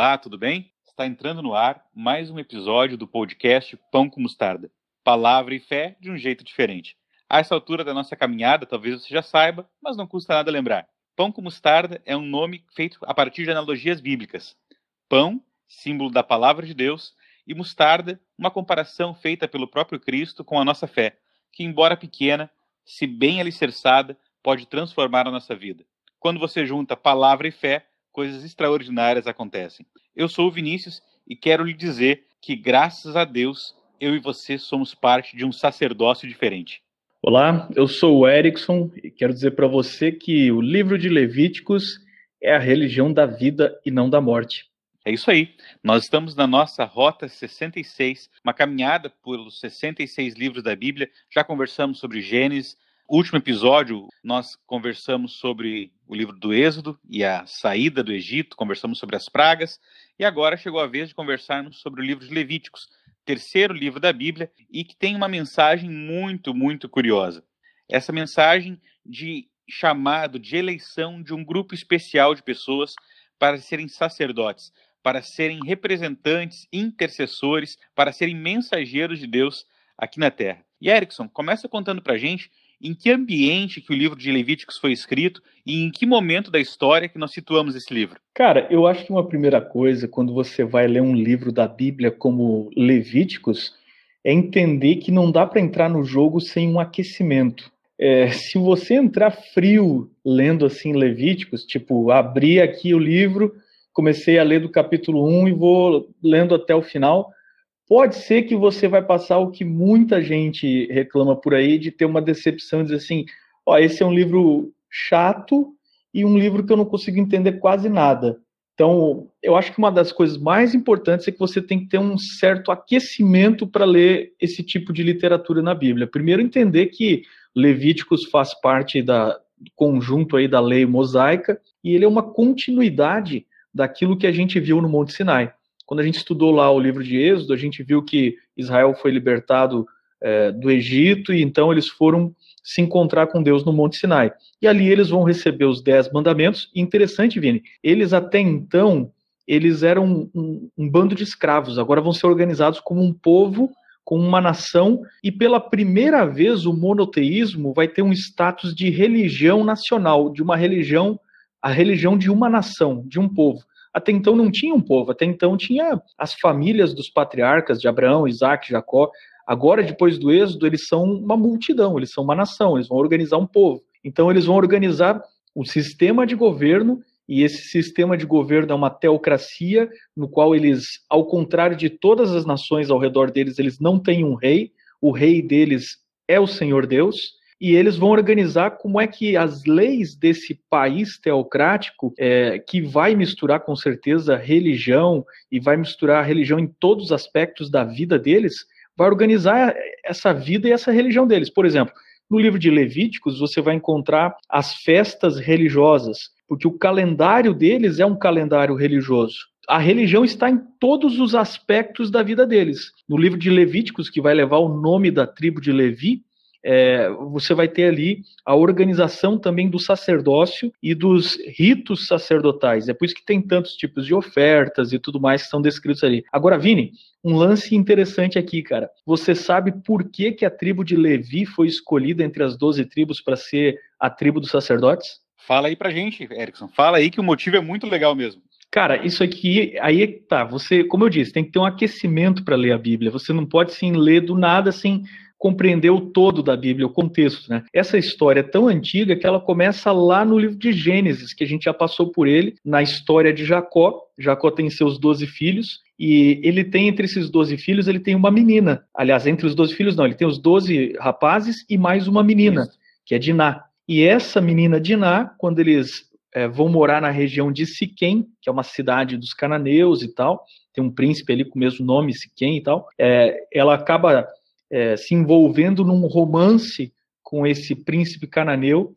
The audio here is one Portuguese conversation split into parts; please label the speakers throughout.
Speaker 1: Olá, tudo bem? Está entrando no ar mais um episódio do podcast Pão com Mostarda. Palavra e fé de um jeito diferente. A essa altura da nossa caminhada, talvez você já saiba, mas não custa nada lembrar. Pão com mostarda é um nome feito a partir de analogias bíblicas. Pão, símbolo da palavra de Deus, e mostarda, uma comparação feita pelo próprio Cristo com a nossa fé, que, embora pequena, se bem alicerçada, pode transformar a nossa vida. Quando você junta palavra e fé, coisas extraordinárias acontecem. Eu sou o Vinícius e quero lhe dizer que, graças a Deus, eu e você somos parte de um sacerdócio diferente.
Speaker 2: Olá, eu sou o Erickson e quero dizer para você que o livro de Levíticos é a religião da vida e não da morte.
Speaker 1: É isso aí. Nós estamos na nossa Rota 66, uma caminhada pelos 66 livros da Bíblia. Já conversamos sobre Gênesis. Último episódio, nós conversamos sobre o livro do Êxodo e a saída do Egito, conversamos sobre as pragas. E agora chegou a vez de conversarmos sobre o livro de Levíticos, terceiro livro da Bíblia e que tem uma mensagem muito, muito curiosa. Essa mensagem de chamado, de eleição de um grupo especial de pessoas para serem sacerdotes, para serem representantes, intercessores, para serem mensageiros de Deus aqui na Terra. E Erickson, começa contando para gente em que ambiente que o livro de Levíticos foi escrito e em que momento da história que nós situamos esse livro?
Speaker 2: Cara, eu acho que uma primeira coisa, quando você vai ler um livro da Bíblia como Levíticos, é entender que não dá para entrar no jogo sem um aquecimento. É, se você entrar frio lendo assim Levíticos, tipo, abrir aqui o livro, comecei a ler do capítulo 1 e vou lendo até o final, pode ser que você vai passar o que muita gente reclama por aí de ter uma decepção, dizer assim, ó, esse é um livro chato e um livro que eu não consigo entender quase nada. Então, eu acho que uma das coisas mais importantes é que você tem que ter um certo aquecimento para ler esse tipo de literatura na Bíblia. Primeiro, entender que Levíticos faz parte da, do conjunto aí da lei mosaica e ele é uma continuidade daquilo que a gente viu no Monte Sinai. Quando a gente estudou lá o livro de Êxodo, a gente viu que Israel foi libertado é, do Egito e então eles foram se encontrar com Deus no Monte Sinai. E ali eles vão receber os dez mandamentos. E interessante, Vini, eles até então eles eram um, um, um bando de escravos. Agora vão ser organizados como um povo como uma nação, e pela primeira vez o monoteísmo vai ter um status de religião nacional, de uma religião, a religião de uma nação, de um povo. Até então não tinha um povo, até então tinha as famílias dos patriarcas de Abraão, Isaac, Jacó. Agora, depois do Êxodo, eles são uma multidão, eles são uma nação, eles vão organizar um povo. Então, eles vão organizar um sistema de governo, e esse sistema de governo é uma teocracia, no qual eles, ao contrário de todas as nações ao redor deles, eles não têm um rei, o rei deles é o Senhor Deus, e eles vão organizar como é que as leis desse país teocrático, é, que vai misturar com certeza religião e vai misturar a religião em todos os aspectos da vida deles, vai organizar essa vida e essa religião deles. Por exemplo, no livro de Levíticos você vai encontrar as festas religiosas, porque o calendário deles é um calendário religioso a religião está em todos os aspectos da vida deles. No livro de Levíticos, que vai levar o nome da tribo de Levi, é, você vai ter ali a organização também do sacerdócio e dos ritos sacerdotais. É por isso que tem tantos tipos de ofertas e tudo mais que são descritos ali. Agora, Vini, um lance interessante aqui, cara. Você sabe por que, que a tribo de Levi foi escolhida entre as 12 tribos para ser a tribo dos sacerdotes?
Speaker 1: Fala aí pra gente, Erickson. Fala aí que o motivo é muito legal mesmo.
Speaker 2: Cara, isso aqui, aí é tá, você, como eu disse, tem que ter um aquecimento para ler a Bíblia. Você não pode sim ler do nada assim, compreender o todo da Bíblia, o contexto. Né? Essa história é tão antiga que ela começa lá no livro de Gênesis, que a gente já passou por ele, na história de Jacó. Jacó tem seus doze filhos, e ele tem entre esses doze filhos, ele tem uma menina. Aliás, entre os doze filhos, não, ele tem os doze rapazes e mais uma menina, que é Diná. E essa menina Diná, quando eles é, vão morar na região de Siquém, que é uma cidade dos cananeus e tal, tem um príncipe ali com o mesmo nome, Siquém e tal, é, ela acaba é, se envolvendo num romance com esse príncipe cananeu.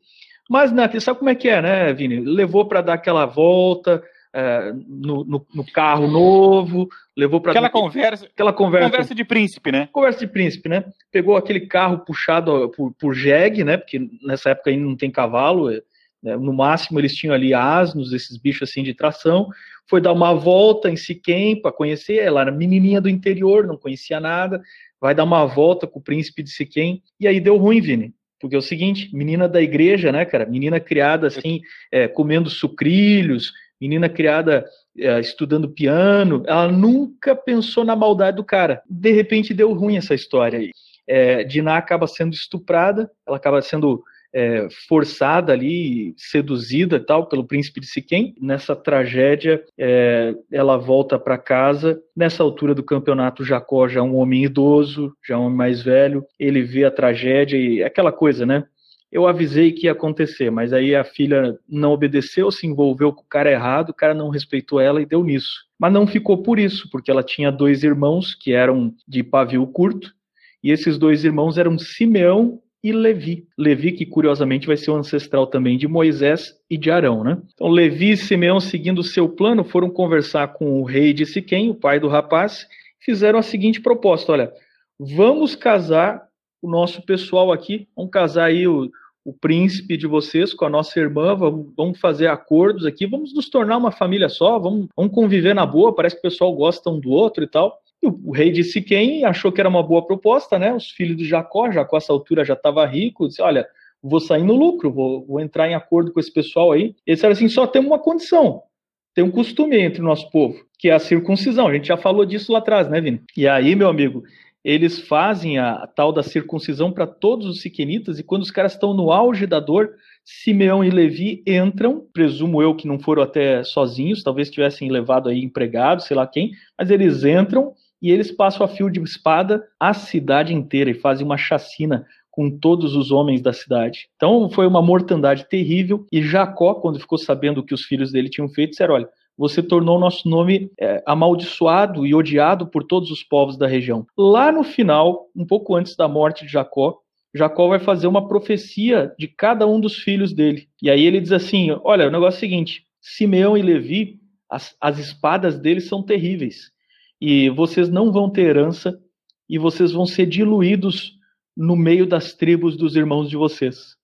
Speaker 2: Mas, né, sabe como é que é, né, Vini? Levou para dar aquela volta é, no, no, no, carro novo, levou para
Speaker 1: aquela conversa,
Speaker 2: aquela conversa,
Speaker 1: conversa de príncipe, né?
Speaker 2: Conversa de príncipe, né? Pegou aquele carro puxado por, por jegue, né? Porque nessa época ainda não tem cavalo, é, Né? No máximo eles tinham ali asnos, esses bichos assim de tração. Foi dar uma volta em Siquém para conhecer. Ela era menininha do interior, não conhecia nada. Vai dar uma volta com o príncipe de Siquém. E aí deu ruim, Vini. Porque é o seguinte, menina da igreja, né, cara? Menina criada assim, é, comendo sucrilhos, menina criada é, estudando piano, ela nunca pensou na maldade do cara. De repente deu ruim essa história aí. É, Diná acaba sendo estuprada, ela acaba sendo é, forçada ali, seduzida e tal pelo príncipe de Siquém. Nessa tragédia, é, ela volta para casa. Nessa altura do campeonato, Jacó já é um homem idoso, já é um homem mais velho. Ele vê a tragédia e aquela coisa, né? Eu avisei que ia acontecer, mas aí a filha não obedeceu, se envolveu com o cara errado, o cara não respeitou ela e deu nisso. Mas não ficou por isso, porque ela tinha dois irmãos que eram de pavio curto, e esses dois irmãos eram Simeão e Levi. Levi, que curiosamente vai ser o ancestral também de Moisés e de Arão, né? Então, Levi e Simeão, seguindo seu plano, foram conversar com o rei de Siquém, o pai do rapaz, fizeram a seguinte proposta: olha, vamos casar o nosso pessoal aqui, vamos casar aí o, o príncipe de vocês com a nossa irmã, vamos fazer acordos aqui, vamos nos tornar uma família só, vamos, vamos conviver na boa, parece que o pessoal gosta um do outro e tal. E o, rei de Siquém achou que era uma boa proposta, né? Os filhos de Jacó, Jacó a essa altura já estava rico, disse, olha, vou sair no lucro, vou, vou, entrar em acordo com esse pessoal aí. Eles disseram assim, só tem uma condição, tem um costume entre o nosso povo, que é a circuncisão. A gente já falou disso lá atrás, né, Vini? E aí, meu amigo, eles fazem a, a tal da circuncisão para todos os siquenitas, e quando os caras estão no auge da dor, Simeão e Levi entram, presumo eu que não foram até sozinhos, talvez tivessem levado aí empregados, sei lá quem, mas eles entram e eles passam a fio de espada a cidade inteira e fazem uma chacina com todos os homens da cidade. Então foi uma mortandade terrível e Jacó, quando ficou sabendo o que os filhos dele tinham feito, disseram: olha, você tornou nosso nome é, amaldiçoado e odiado por todos os povos da região. Lá no final, um pouco antes da morte de Jacó, Jacó vai fazer uma profecia de cada um dos filhos dele. E aí ele diz assim: olha, o negócio é o seguinte: Simeão e Levi, as, as espadas deles são terríveis e vocês não vão ter herança e vocês vão ser diluídos no meio das tribos dos irmãos de vocês.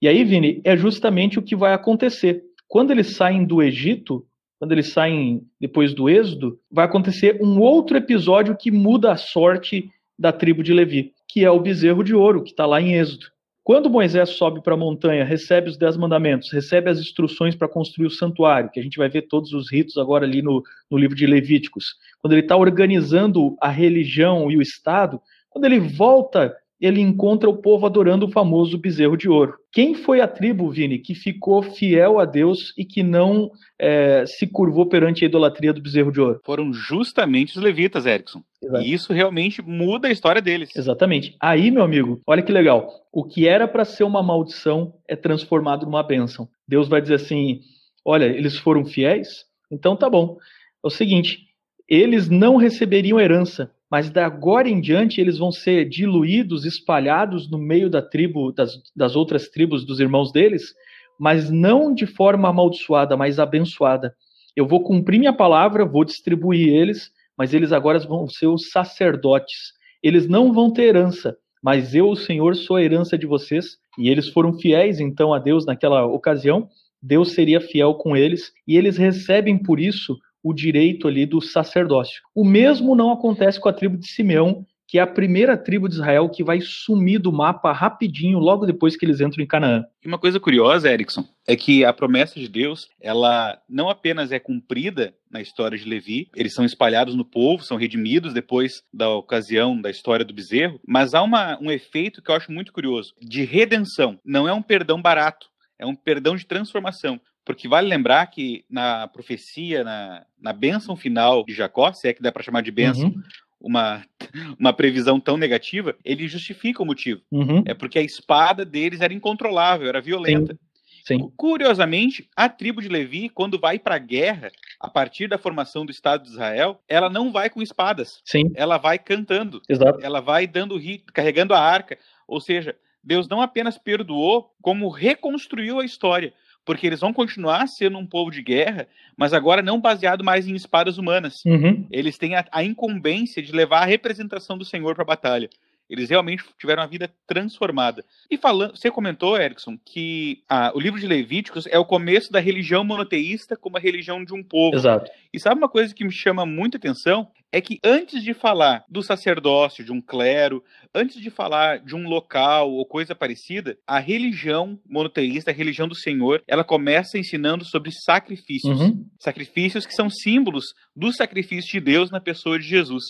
Speaker 2: E aí, Vini, é justamente o que vai acontecer. Quando eles saem do Egito, quando eles saem depois do Êxodo, vai acontecer um outro episódio que muda a sorte da tribo de Levi, que é o bezerro de ouro, que está lá em Êxodo. Quando Moisés sobe para a montanha, recebe os dez mandamentos, recebe as instruções para construir o santuário, que a gente vai ver todos os ritos agora ali no, no livro de Levíticos. Quando ele está organizando a religião e o Estado, quando ele volta ele encontra o povo adorando o famoso bezerro de ouro. Quem foi a tribo, Vini, que ficou fiel a Deus e que não é, se curvou perante a idolatria do bezerro de ouro?
Speaker 1: Foram justamente os levitas, Erickson. Exato. E isso realmente muda a história deles.
Speaker 2: Exatamente. Aí, meu amigo, olha que legal. O que era para ser uma maldição é transformado numa bênção. Deus vai dizer assim: olha, eles foram fiéis? Então tá bom. É o seguinte, eles não receberiam herança, mas da agora em diante eles vão ser diluídos, espalhados no meio da tribo, das, das outras tribos dos irmãos deles, mas não de forma amaldiçoada, mas abençoada. Eu vou cumprir minha palavra, vou distribuir eles, mas eles agora vão ser os sacerdotes. Eles não vão ter herança, mas eu, o Senhor, sou a herança de vocês. E eles foram fiéis então a Deus naquela ocasião. Deus seria fiel com eles e eles recebem por isso o direito ali do sacerdócio. O mesmo não acontece com a tribo de Simeão, que é a primeira tribo de Israel que vai sumir do mapa rapidinho, logo depois que eles entram em Canaã.
Speaker 1: E uma coisa curiosa, Erickson, é que a promessa de Deus, ela não apenas é cumprida na história de Levi, eles são espalhados no povo, são redimidos depois da ocasião da história do bezerro, mas há uma, um efeito que eu acho muito curioso, de redenção. Não é um perdão barato, é um perdão de transformação. Porque vale lembrar que na profecia, na, na bênção final de Jacó, se é que dá para chamar de bênção, uhum. uma, uma previsão tão negativa, ele justifica o motivo. Uhum. É porque a espada deles era incontrolável, era violenta. Sim. Sim. Curiosamente, a tribo de Levi, quando vai para a guerra, a partir da formação do Estado de Israel, ela não vai com espadas. Sim. Ela vai cantando. Exato. Ela vai dando rito, carregando a arca. Ou seja, Deus não apenas perdoou, como reconstruiu a história porque eles vão continuar sendo um povo de guerra, mas agora não baseado mais em espadas humanas. Uhum. Eles têm a, a, incumbência de levar a representação do Senhor para a batalha. Eles realmente tiveram a vida transformada. E falando, você comentou, Erickson, que ah, o livro de Levíticos é o começo da religião monoteísta como a religião de um povo.
Speaker 2: Exato.
Speaker 1: E sabe uma coisa que me chama muita atenção? É que antes de falar do sacerdócio, de um clero, antes de falar de um local ou coisa parecida, a religião monoteísta, a religião do Senhor, ela começa ensinando sobre sacrifícios. Uhum. Sacrifícios que são símbolos do sacrifício de Deus na pessoa de Jesus.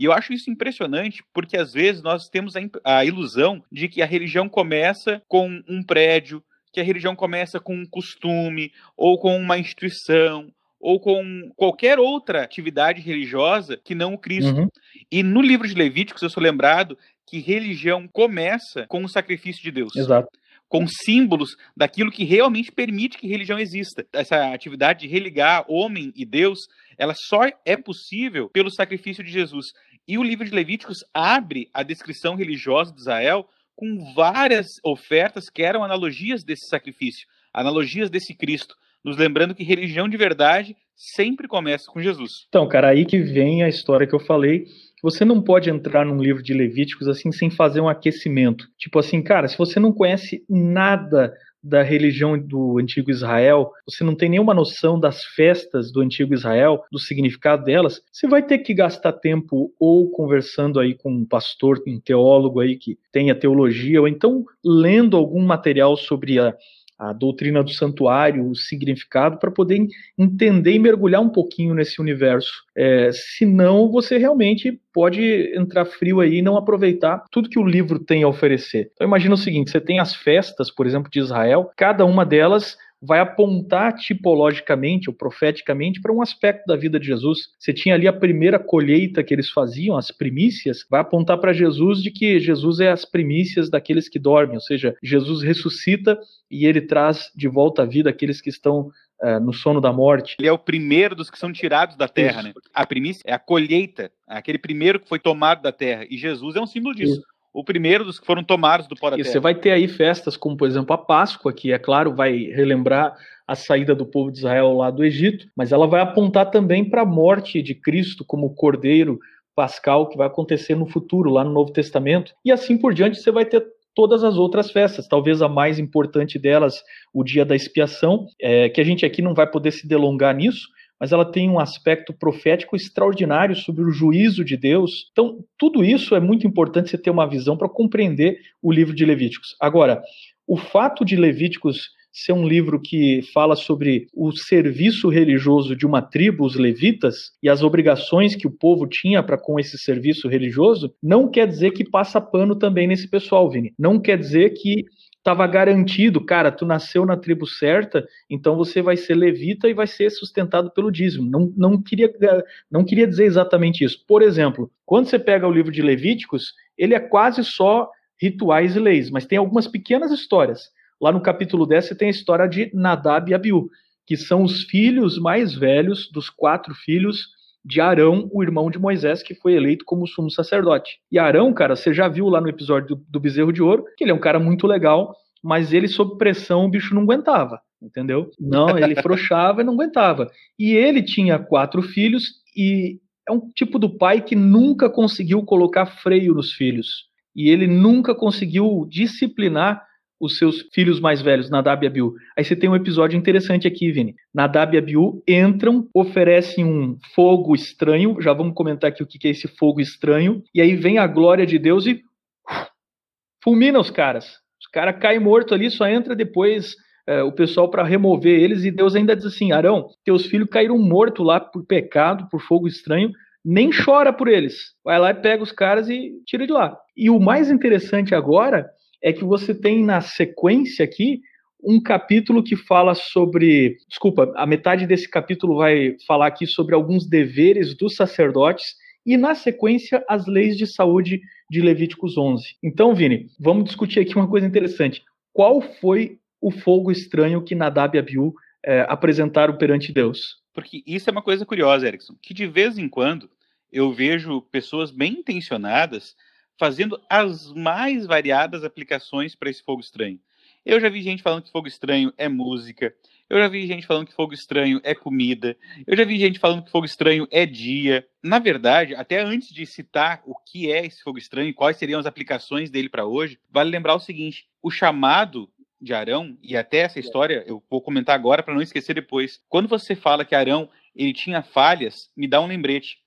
Speaker 1: E eu acho isso impressionante porque às vezes nós temos a, a ilusão de que a religião começa com um prédio, que a religião começa com um costume, ou com uma instituição, ou com qualquer outra atividade religiosa que não o Cristo. Uhum. E no livro de Levíticos eu sou lembrado que religião começa com o sacrifício de Deus.
Speaker 2: Exato.
Speaker 1: Com símbolos daquilo que realmente permite que religião exista. Essa atividade de religar homem e Deus, ela só é possível pelo sacrifício de Jesus. E o livro de Levíticos abre a descrição religiosa de Israel com várias ofertas que eram analogias desse sacrifício, analogias desse Cristo, nos lembrando que religião de verdade sempre começa com Jesus.
Speaker 2: Então, cara, aí que vem a história que eu falei. Você não pode entrar num livro de Levíticos assim sem fazer um aquecimento. Tipo assim, cara, se você não conhece nada da religião do antigo Israel, você não tem nenhuma noção das festas do antigo Israel, do significado delas, você vai ter que gastar tempo ou conversando aí com um pastor, um teólogo aí que tenha teologia, ou então lendo algum material sobre a a doutrina do santuário, o significado, para poder entender e mergulhar um pouquinho nesse universo. É, senão, você realmente pode entrar frio aí e não aproveitar tudo que o livro tem a oferecer. Então, imagina o seguinte: você tem as festas, por exemplo, de Israel, cada uma delas vai apontar tipologicamente ou profeticamente para um aspecto da vida de Jesus. Você tinha ali a primeira colheita que eles faziam, as primícias, vai apontar para Jesus de que Jesus é as primícias daqueles que dormem, ou seja, Jesus ressuscita e ele traz de volta à vida aqueles que estão uh, no sono da morte.
Speaker 1: Ele é o primeiro dos que são tirados da terra, Isso. né? A primícia é a colheita, aquele primeiro que foi tomado da terra, e Jesus é um símbolo disso. Isso o primeiro dos que foram tomados do pó da
Speaker 2: e. Você vai ter aí festas como, por exemplo, a Páscoa, que é claro, vai relembrar a saída do povo de Israel lá do Egito, mas ela vai apontar também para a morte de Cristo como cordeiro pascal que vai acontecer no futuro, lá no Novo Testamento. E assim por diante, você vai ter todas as outras festas. Talvez a mais importante delas, o dia da expiação, é, que a gente aqui não vai poder se delongar nisso, mas ela tem um aspecto profético extraordinário sobre o juízo de Deus. Então, tudo isso é muito importante você ter uma visão para compreender o livro de Levíticos. Agora, o fato de Levíticos ser um livro que fala sobre o serviço religioso de uma tribo, os levitas, e as obrigações que o povo tinha para com esse serviço religioso, não quer dizer que passa pano também nesse pessoal, Vini. Não quer dizer que estava garantido, cara, tu nasceu na tribo certa, então você vai ser levita e vai ser sustentado pelo dízimo. Não, não, queria, não queria dizer exatamente isso. Por exemplo, quando você pega o livro de Levíticos, ele é quase só rituais e leis, mas tem algumas pequenas histórias. Lá no capítulo 10 você tem a história de Nadab e Abiú, que são os filhos mais velhos dos quatro filhos de Arão, o irmão de Moisés, que foi eleito como sumo sacerdote. E Arão, cara, você já viu lá no episódio do, do bezerro de ouro, que ele é um cara muito legal, mas ele, sob pressão, o bicho não aguentava, entendeu? Não, ele frouxava e não aguentava. E ele tinha quatro filhos e é um tipo do pai que nunca conseguiu colocar freio nos filhos. E ele nunca conseguiu disciplinar os seus filhos mais velhos, Nadab e Abiú. Aí você tem um episódio interessante aqui, Vini. Nadab e Abiú entram, oferecem um fogo estranho, já vamos comentar aqui o que é esse fogo estranho, e aí vem a glória de Deus e fulmina os caras. Os caras caem morto ali, só entra depois é, o pessoal para remover eles, e Deus ainda diz assim, Arão, teus filhos caíram mortos lá por pecado, por fogo estranho, nem chora por eles. Vai lá e pega os caras e tira de lá. E o mais interessante agora é que você tem na sequência aqui um capítulo que fala sobre. Desculpa, a metade desse capítulo vai falar aqui sobre alguns deveres dos sacerdotes e, na sequência, as leis de saúde de Levíticos 11. Então, Vini, vamos discutir aqui uma coisa interessante. Qual foi o fogo estranho que Nadab e Abiú é, apresentaram perante Deus?
Speaker 1: Porque isso é uma coisa curiosa, Erickson, que de vez em quando eu vejo pessoas bem intencionadas fazendo as mais variadas aplicações para esse fogo estranho. Eu já vi gente falando que fogo estranho é música. Eu já vi gente falando que fogo estranho é comida. Eu já vi gente falando que fogo estranho é dia. Na verdade, até antes de citar o que é esse fogo estranho e quais seriam as aplicações dele para hoje, vale lembrar o seguinte: o chamado de Arão, e até essa história eu vou comentar agora para não esquecer depois. Quando você fala que Arão ele tinha falhas, me dá um lembrete.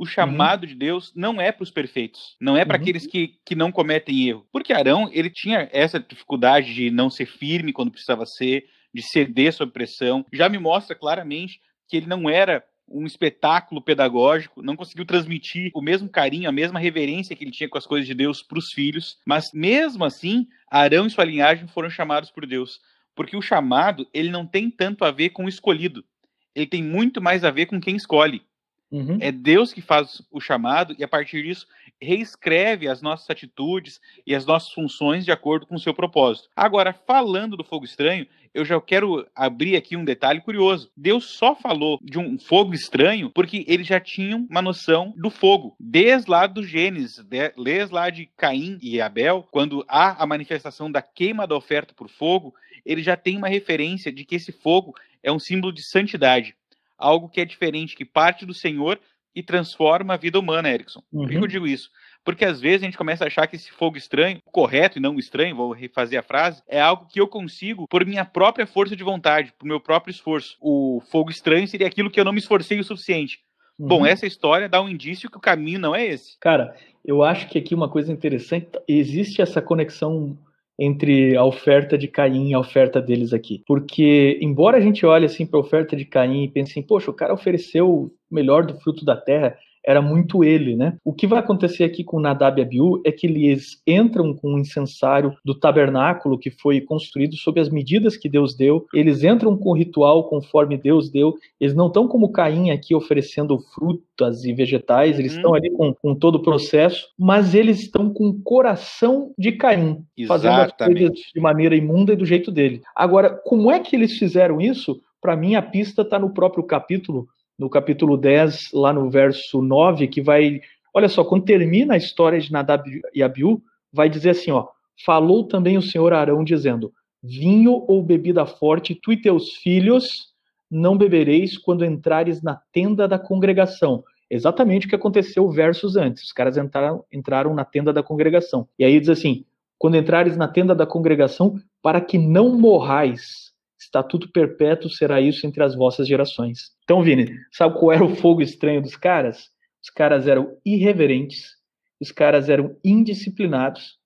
Speaker 1: O chamado uhum. de Deus não é para os perfeitos, não é para uhum. aqueles que, que não cometem erro. Porque Arão, ele tinha essa dificuldade de não ser firme quando precisava ser, de ceder sob pressão. Já me mostra claramente que ele não era um espetáculo pedagógico, não conseguiu transmitir o mesmo carinho, a mesma reverência que ele tinha com as coisas de Deus para os filhos, mas mesmo assim, Arão e sua linhagem foram chamados por Deus, porque o chamado, ele não tem tanto a ver com o escolhido, ele tem muito mais a ver com quem escolhe. Uhum. É Deus que faz o chamado e, a partir disso, reescreve as nossas atitudes e as nossas funções de acordo com o seu propósito. Agora, falando do fogo estranho, eu já quero abrir aqui um detalhe curioso. Deus só falou de um fogo estranho porque eles já tinham uma noção do fogo. Desde lá do Gênesis, desde lá de Caim e Abel, quando há a manifestação da queima da oferta por fogo, ele já tem uma referência de que esse fogo é um símbolo de santidade algo que é diferente, que parte do Senhor e transforma a vida humana, Erickson. Uhum. Por que eu uhum. digo isso? Porque às vezes a gente começa a achar que esse fogo estranho, correto e não estranho, vou refazer a frase, é algo que eu consigo por minha própria força de vontade, por meu próprio esforço. O fogo estranho seria aquilo que eu não me esforcei o suficiente. Uhum. Bom, essa história dá um indício que o caminho não é esse.
Speaker 2: Cara, eu acho que aqui uma coisa interessante, existe essa conexão entre a oferta de Caim e a oferta deles aqui. Porque, embora a gente olhe assim para a oferta de Caim e pense assim, poxa, o cara ofereceu o melhor do fruto da terra, era muito ele, né? O que vai acontecer aqui com Nadab e Abiú é que eles entram com o incensário do tabernáculo que foi construído sob as medidas que Deus deu, eles entram com o ritual conforme Deus deu, eles não estão como Caim aqui oferecendo frutas e vegetais, eles estão uhum. ali com, com todo o processo, mas eles estão com o coração de Caim, Exatamente. fazendo as coisas de maneira imunda e do jeito dele. Agora, como é que eles fizeram isso? Para mim, a pista está no próprio capítulo no capítulo 10, lá no verso 9, que vai. Olha só, quando termina a história de Nadab e Abiú, vai dizer assim: ó, falou também o Senhor Arão, dizendo: Vinho ou bebida forte, tu e teus filhos não bebereis quando entrares na tenda da congregação. Exatamente o que aconteceu versos antes. Os caras entraram, entraram na tenda da congregação. E aí diz assim: quando entrares na tenda da congregação, para que não morrais estatuto perpétuo será isso entre as vossas gerações. Então, Vini, sabe qual era o fogo estranho dos caras? Os caras eram irreverentes, os caras eram indisciplinados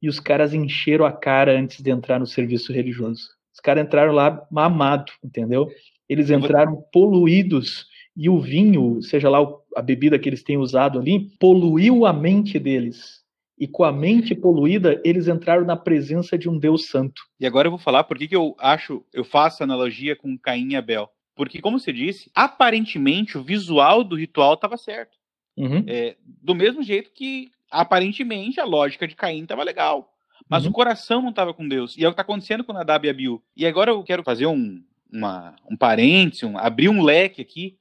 Speaker 2: e os caras encheram a cara antes de entrar no serviço religioso. Os caras entraram lá mamado, entendeu? Eles entraram poluídos e o vinho, seja lá a bebida que eles têm usado ali, poluiu a mente deles e com a mente poluída, eles entraram na presença de um Deus santo.
Speaker 1: E agora eu vou falar por que, que eu acho, eu faço analogia com Caim e Abel. Porque, como você disse, aparentemente o visual do ritual estava certo. Uhum. É, do mesmo jeito que, aparentemente, a lógica de Caim estava legal. Mas uhum. o coração não estava com Deus. E é o que está acontecendo com Nadab e Abiú. E agora eu quero fazer um, uma, um parênteses, um, abrir um leque aqui,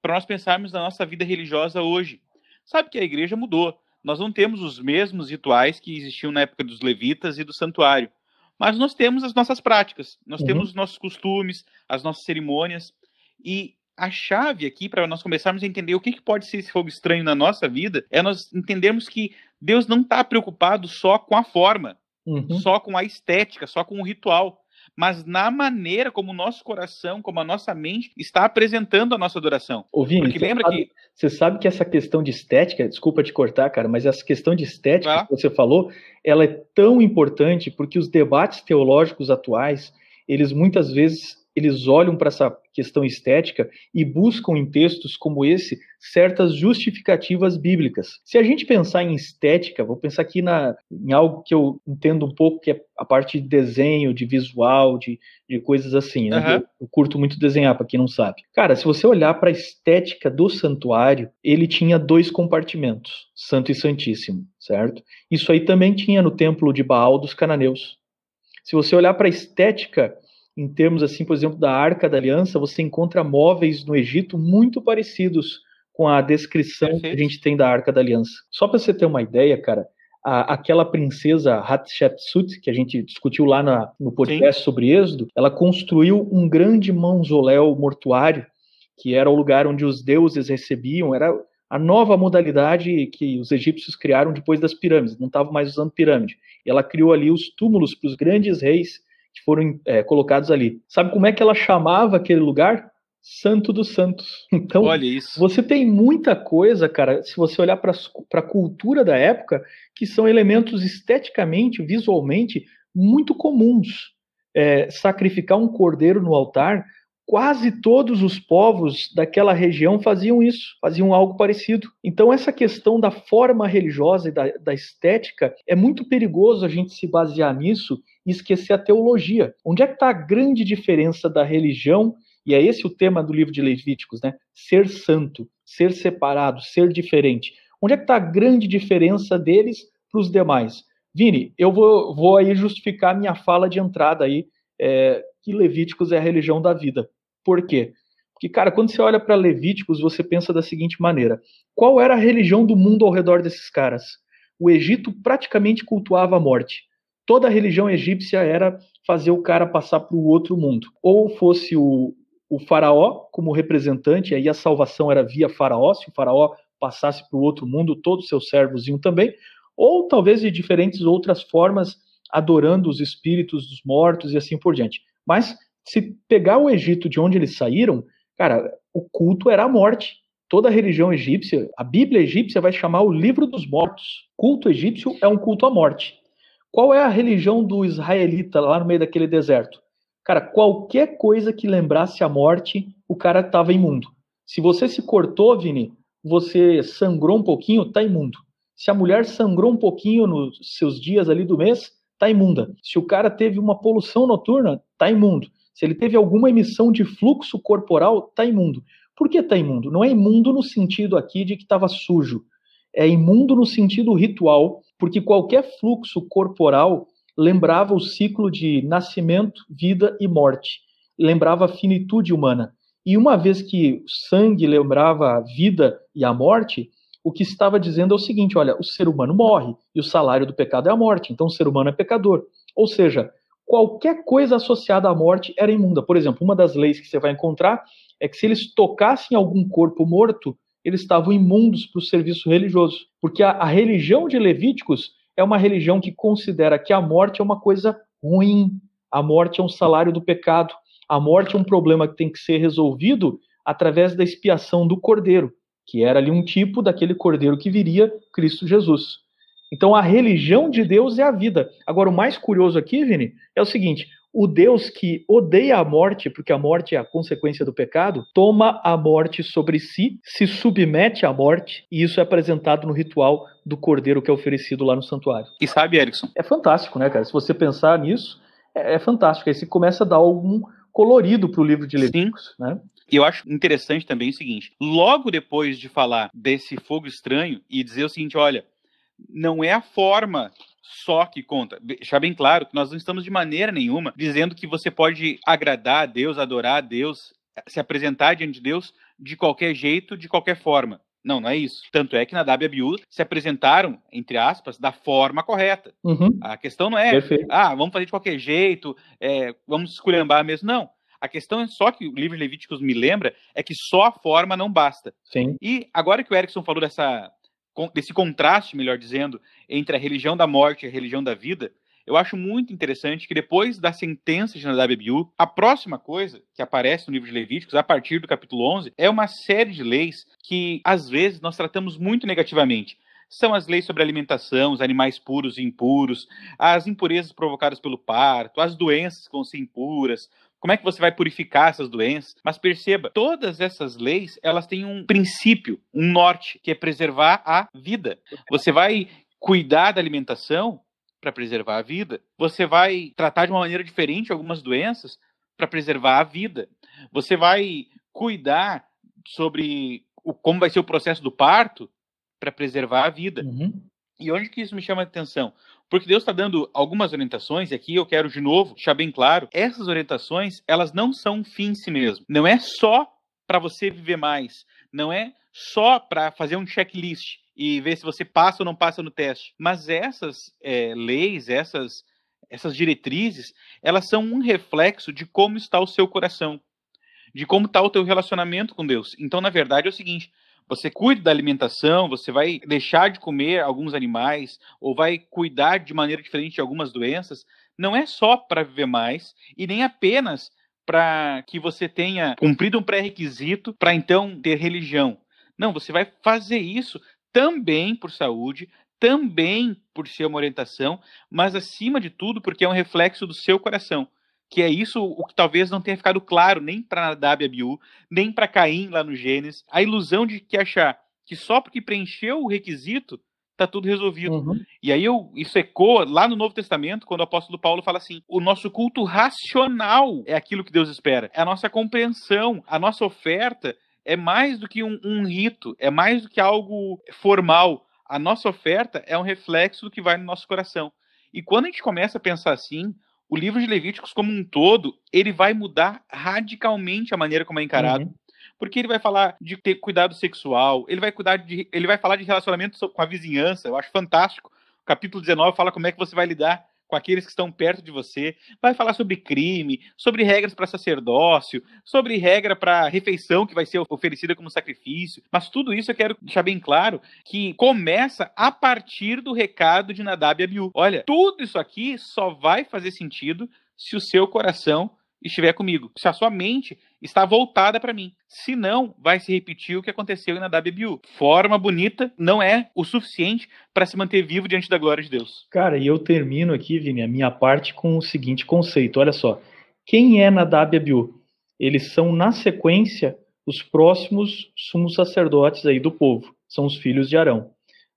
Speaker 1: para nós pensarmos na nossa vida religiosa hoje. Sabe que a igreja mudou nós não temos os mesmos rituais que existiam na época dos levitas e do santuário, mas nós temos as nossas práticas, nós uhum. temos os nossos costumes, as nossas cerimônias, e a chave aqui para nós começarmos a entender o que, que pode ser esse fogo estranho na nossa vida é nós entendermos que Deus não está preocupado só com a forma, uhum. só com a estética, só com o ritual mas na maneira como o nosso coração, como a nossa mente está apresentando a nossa adoração.
Speaker 2: Ô, Vini, Porque lembra sabe, que. Você sabe que essa questão de estética, desculpa te cortar, cara, mas essa questão de estética ah. que você falou, ela é tão importante porque os debates teológicos atuais, eles muitas vezes eles olham para essa questão estética e buscam em textos como esse certas justificativas bíblicas. Se a gente pensar em estética, vou pensar aqui na, em algo que eu entendo um pouco, que é a parte de desenho, de visual, de, de coisas assim. Né? Uhum. Eu, eu, curto muito desenhar, para quem não sabe. Cara, se você olhar para a estética do santuário, ele tinha dois compartimentos, Santo e Santíssimo, certo? Isso aí também tinha no templo de Baal dos cananeus. Se você olhar para a estética em termos assim, por exemplo, da Arca da Aliança, você encontra móveis no Egito muito parecidos com a descrição Perfeito. que a gente tem da Arca da Aliança. Só para você ter uma ideia, cara, a, aquela princesa Hatshepsut, que a gente discutiu lá na, no podcast Sim. sobre Êxodo, ela construiu um grande mausoléu mortuário, que era o lugar onde os deuses recebiam, era a nova modalidade que os egípcios criaram depois das pirâmides, não estavam mais usando pirâmide. Ela criou ali os túmulos para os grandes reis que foram é, colocados ali. Sabe como é que ela chamava aquele lugar? Santo dos Santos. Então, você tem muita coisa, cara, se você olhar para a cultura da época, que são elementos esteticamente, visualmente, muito comuns. É, sacrificar um cordeiro no altar quase todos os povos daquela região faziam isso, faziam algo parecido. Então, essa questão da forma religiosa e da, da, estética é muito perigoso a gente se basear nisso e esquecer a teologia. Onde é que está a grande diferença da religião? E é esse o tema do livro de Levíticos, né? Ser santo, ser separado, ser diferente. Onde é que está a grande diferença deles para os demais? Vini, eu vou, vou aí justificar minha fala de entrada aí, é, que Levíticos é a religião da vida. Por quê? Porque, cara, quando você olha para Levíticos, você pensa da seguinte maneira: qual era a religião do mundo ao redor desses caras? O Egito praticamente cultuava a morte. Toda a religião egípcia era fazer o cara passar para o outro mundo. Ou fosse o, o faraó como representante, aí a salvação era via faraó, se o faraó passasse para o outro mundo, todos os seus servos iam também, ou talvez de diferentes outras formas, adorando os espíritos dos mortos e assim por diante. Mas se pegar o Egito de onde eles saíram, cara, o culto era a morte. Toda a religião egípcia, a Bíblia egípcia vai chamar o livro dos mortos. Culto egípcio é um culto à morte. Qual é a religião do israelita lá no meio daquele deserto? Cara, qualquer coisa que lembrasse a morte, o cara estava imundo. Se você se cortou, Vini, você sangrou um pouquinho, tá imundo. Se a mulher sangrou um pouquinho nos seus dias ali do mês, tá imunda. Se o cara teve uma poluição noturna, tá imundo. Se ele teve alguma emissão de fluxo corporal, está imundo. Por que está imundo? Não é imundo no sentido aqui de que estava sujo. É imundo no sentido ritual, porque qualquer fluxo corporal lembrava o ciclo de nascimento, vida e morte. Lembrava a finitude humana. E uma vez que o sangue lembrava a vida e a morte, o que estava dizendo é o seguinte: olha, o ser humano morre e o salário do pecado é a morte, então o ser humano é pecador. Ou seja, qualquer coisa associada à morte era imunda. Por exemplo, uma das leis que você vai encontrar é que se eles tocassem algum corpo morto, eles estavam imundos para o serviço religioso. Porque a, a, religião de Levíticos é uma religião que considera que a morte é uma coisa ruim, a morte é um salário do pecado, a morte é um problema que tem que ser resolvido através da expiação do cordeiro, que era ali um tipo daquele cordeiro que viria, Cristo Jesus. Então a religião de Deus é a vida. Agora, o mais curioso aqui, Vini, é o seguinte: o Deus que odeia a morte, porque a morte é a consequência do pecado, toma a morte sobre si, se submete à morte, e isso é apresentado no ritual do cordeiro que é oferecido lá no santuário.
Speaker 1: E sabe, Erickson?
Speaker 2: É fantástico, né, cara? Se você pensar nisso, é, é fantástico. Aí você começa a dar algum colorido para o livro de Levíticos, né?
Speaker 1: E eu acho interessante também o seguinte: logo depois de falar desse fogo estranho e dizer o seguinte, olha, não é a forma só que conta. Deixar bem claro que nós não estamos de maneira nenhuma dizendo que você pode agradar a Deus, adorar a Deus, se apresentar diante de Deus de qualquer jeito, de qualquer forma. Não, não é isso. Tanto é que na WBU se apresentaram, entre aspas, da forma correta.
Speaker 2: Uhum.
Speaker 1: A questão não é, Perfeito. ah, vamos fazer de qualquer jeito, é, vamos esculhambar mesmo. Não. A questão é só que o livro de Levíticos me lembra é que só a forma não basta.
Speaker 2: Sim.
Speaker 1: E agora que o Erickson falou dessa desse contraste, melhor dizendo, entre a religião da morte e a religião da vida, eu acho muito interessante que depois da sentença de Nadab Abiú, a próxima coisa que aparece no livro de Levíticos, a partir do capítulo 11, é uma série de leis que, às vezes, nós tratamos muito negativamente. São as leis sobre alimentação, os animais puros e impuros, as impurezas provocadas pelo parto, as doenças que vão ser impuras, como é que você vai purificar essas doenças? Mas perceba, todas essas leis, elas têm um princípio, um norte, que é preservar a vida. Você vai cuidar da alimentação para preservar a vida. Você vai tratar de uma maneira diferente algumas doenças para preservar a vida. Você vai cuidar sobre o, como vai ser o processo do parto para preservar a vida.
Speaker 2: Uhum.
Speaker 1: E onde que isso me chama a atenção? Porque Deus está dando algumas orientações, e aqui eu quero de novo deixar bem claro: essas orientações, elas não são um fim em si mesmo. Não é só para você viver mais, não é só para fazer um checklist e ver se você passa ou não passa no teste. Mas essas é, leis, essas, essas diretrizes, elas são um reflexo de como está o seu coração, de como está o teu relacionamento com Deus. Então, na verdade, é o seguinte: você cuida da alimentação, você vai deixar de comer alguns animais, ou vai cuidar de maneira diferente de algumas doenças, não é só para viver mais e nem apenas para que você tenha cumprido um pré-requisito para então ter religião. Não, você vai fazer isso também por saúde, também por ser uma orientação, mas acima de tudo porque é um reflexo do seu coração. Que é isso o que talvez não tenha ficado claro nem para Nadab e Abiú, nem para Caim lá no Gênesis. A ilusão de que achar que só porque preencheu o requisito tá tudo resolvido. Uhum. E aí eu, isso ecoa lá no Novo Testamento, quando o apóstolo Paulo fala assim: o nosso culto racional é aquilo que Deus espera, é a nossa compreensão, a nossa oferta é mais do que um, um rito, é mais do que algo formal. A nossa oferta é um reflexo do que vai no nosso coração. E quando a gente começa a pensar assim, o livro de Levíticos como um todo, ele vai mudar radicalmente a maneira como é encarado. Uhum porque ele vai falar de ter cuidado sexual, ele vai cuidar de, ele vai falar de relacionamento com a vizinhança, eu acho fantástico. O capítulo 19 fala como é que você vai lidar com aqueles que estão perto de você, vai falar sobre crime, sobre regras para sacerdócio, sobre regra para refeição que vai ser oferecida como sacrifício. Mas tudo isso eu quero deixar bem claro que começa a partir do recado de Nadab e Abiú. Olha, tudo isso aqui só vai fazer sentido se o seu coração estiver comigo, se a sua mente está voltada para mim. Se não, vai se repetir o que aconteceu Nadab e Forma bonita não é o suficiente para se manter vivo diante da glória de Deus.
Speaker 2: Cara, e eu termino aqui, Vini, a minha parte com o seguinte conceito. Olha só. Quem é e Abiú? Eles são, na sequência, os próximos sumos sacerdotes aí do povo. São os filhos de Arão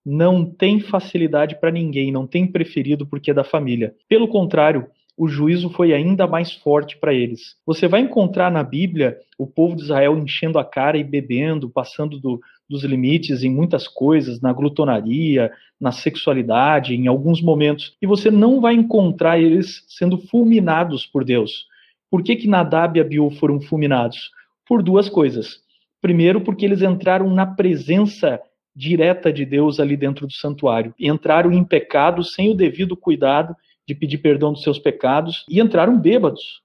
Speaker 2: não tem facilidade para ninguém, não tem preferido porque é da família. Pelo contrário, o juízo foi ainda mais forte para eles. Você vai encontrar na Bíblia o povo de Israel enchendo a cara e bebendo, passando do, dos limites em muitas coisas, na glutonaria, na sexualidade, em alguns momentos. E você não vai encontrar eles sendo fulminados por Deus. Por que, que Nadab e Abiú foram fulminados? Por duas coisas. Primeiro, porque eles entraram na presença direta de Deus ali dentro do santuário. Entraram em pecado sem o devido cuidado de pedir perdão dos seus pecados e entraram bêbados.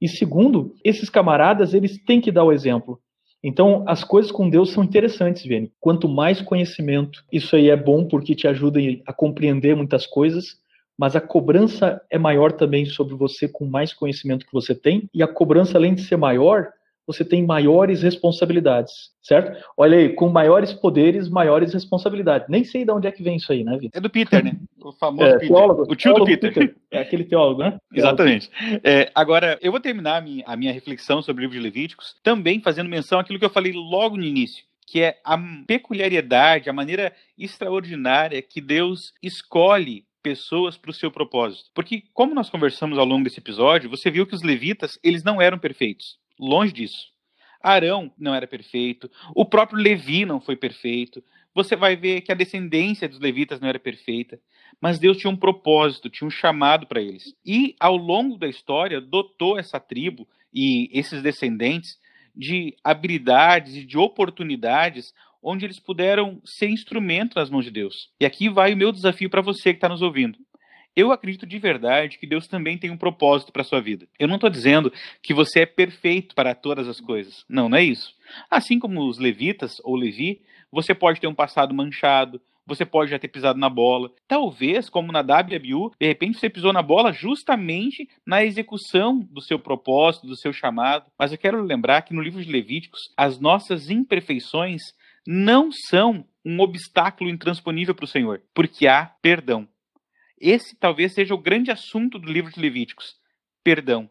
Speaker 2: E segundo, esses camaradas, eles têm que dar o exemplo. Então, as coisas com Deus são interessantes, Vini. Quanto mais conhecimento, isso aí é bom porque te ajuda a compreender muitas coisas, mas a cobrança é maior também sobre você com mais conhecimento que você tem, e a cobrança, além de ser maior, você tem maiores responsabilidades, certo? Olha aí, com maiores poderes, maiores responsabilidades. Nem sei de onde é que vem isso aí, né, Vitor?
Speaker 1: É do Peter, né? O famoso é, Peter. Teólogo, o tio do Peter. Peter.
Speaker 2: É aquele teólogo, né?
Speaker 1: Exatamente. É, agora, eu vou terminar a minha, a minha reflexão sobre o livro de Levíticos também fazendo menção àquilo que eu falei logo no início que é a peculiaridade, a maneira extraordinária que Deus escolhe pessoas para o seu propósito. Porque, como nós conversamos ao longo desse episódio, você viu que os levitas, eles não eram perfeitos. Longe disso. Arão não era perfeito, o próprio Levi não foi perfeito. Você vai ver que a descendência dos levitas não era perfeita, mas Deus tinha um propósito, tinha um chamado para eles. E ao longo da história dotou essa tribo e esses descendentes de habilidades e de oportunidades onde eles puderam ser instrumento nas mãos de Deus. E aqui vai o meu desafio para você que está nos ouvindo. Eu acredito de verdade que Deus também tem um propósito para sua vida. Eu não estou dizendo que você é perfeito para todas as coisas. Não, não é isso. Assim como os levitas ou Levi, você pode ter um passado manchado, você pode já ter pisado na bola. Talvez, como na WBU, de repente você pisou na bola justamente na execução do seu propósito, do seu chamado. Mas eu quero lembrar que no livro de Levíticos, as nossas imperfeições não são um obstáculo intransponível para o Senhor, porque há perdão. Esse talvez seja o grande assunto do livro de Levíticos. Perdão.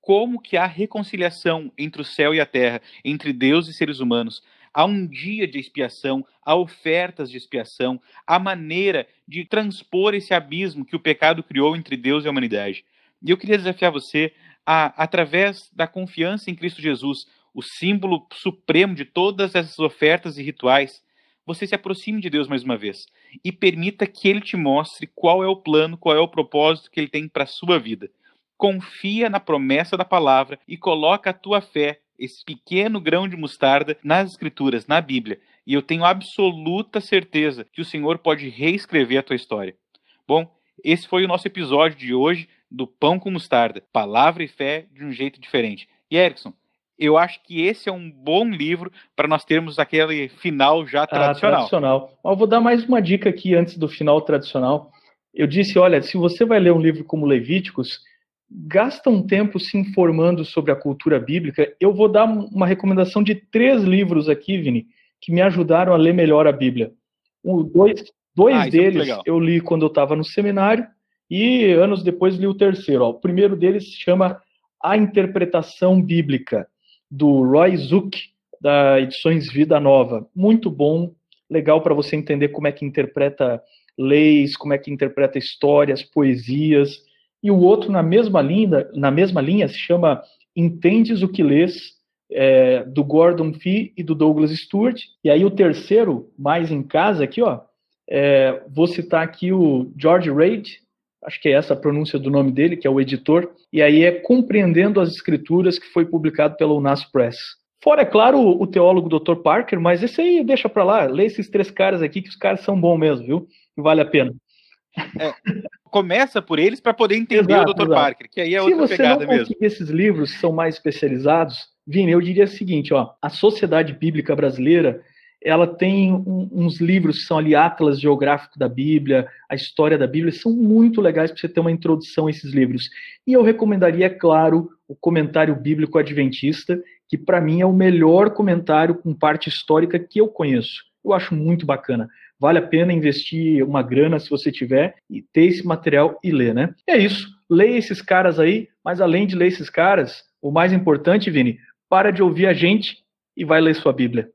Speaker 1: Como que há reconciliação entre o céu e a terra, entre Deus e seres humanos. Há um dia de expiação, há ofertas de expiação, há maneira de transpor esse abismo que o pecado criou entre Deus e a humanidade. E eu queria desafiar você a, através da confiança em Cristo Jesus, o símbolo supremo de todas essas ofertas e rituais, você se aproxime de Deus mais uma vez e permita que Ele te mostre qual é o plano, qual é o propósito que Ele tem para a sua vida. Confia na promessa da palavra e coloca a tua fé, esse pequeno grão de mostarda, nas Escrituras, na Bíblia. e eu tenho absoluta certeza que o Senhor pode reescrever a tua história. Bom, esse foi o nosso episódio de hoje do Pão com Mostarda, Palavra e Fé de um jeito diferente. E Erickson, eu acho que esse é um bom livro para nós termos aquele final já tradicional. Ah,
Speaker 2: tradicional. Eu vou dar mais uma dica aqui antes do final tradicional. Eu disse, olha, se você vai ler um livro como Levíticos, gasta um tempo se informando sobre a cultura bíblica. Eu vou dar uma recomendação de três livros aqui, Vini, que me ajudaram a ler melhor a Bíblia. Um, dois dois ah, é deles é eu li quando eu estava no seminário e anos depois li o terceiro. Ó. O primeiro deles se chama A Interpretação Bíblica, do Roy Zuck, da Edições Vida Nova. Muito bom, legal para você entender como é que interpreta leis, como é que interpreta histórias, poesias. E o outro, na mesma linha, na mesma linha se chama Entendes o que Lês, é, do Gordon Fee e do Douglas Stewart. E aí o terceiro, mais em casa aqui, ó, é, vou citar aqui o George Reid, acho que é essa a pronúncia do nome dele, que é o editor, e aí é Compreendendo as Escrituras, que foi publicado pela UNAS Press. Fora, é claro, o teólogo Dr. Parker, mas esse aí deixa para lá, lê esses três caras aqui, que os caras são bons mesmo, viu? E vale a pena.
Speaker 1: É, começa por eles para poder entender exato, o Dr. Exato. Parker, que aí é outra pegada mesmo. Se
Speaker 2: você esses livros são mais especializados, Vini, eu diria o seguinte, ó, a Sociedade Bíblica Brasileira, ela tem um, uns livros que são ali Atlas Geográfico da Bíblia, a História da Bíblia, são muito legais para você ter uma introdução a esses livros. E eu recomendaria, é claro, o Comentário Bíblico Adventista, que para mim é o melhor comentário com parte histórica que eu conheço. Eu acho muito bacana. Vale a pena investir uma grana se você tiver e ter esse material e ler, né? E é isso. Leia esses caras aí, mas além de ler esses caras, o mais importante, Vini, para de ouvir a gente e vai ler sua Bíblia.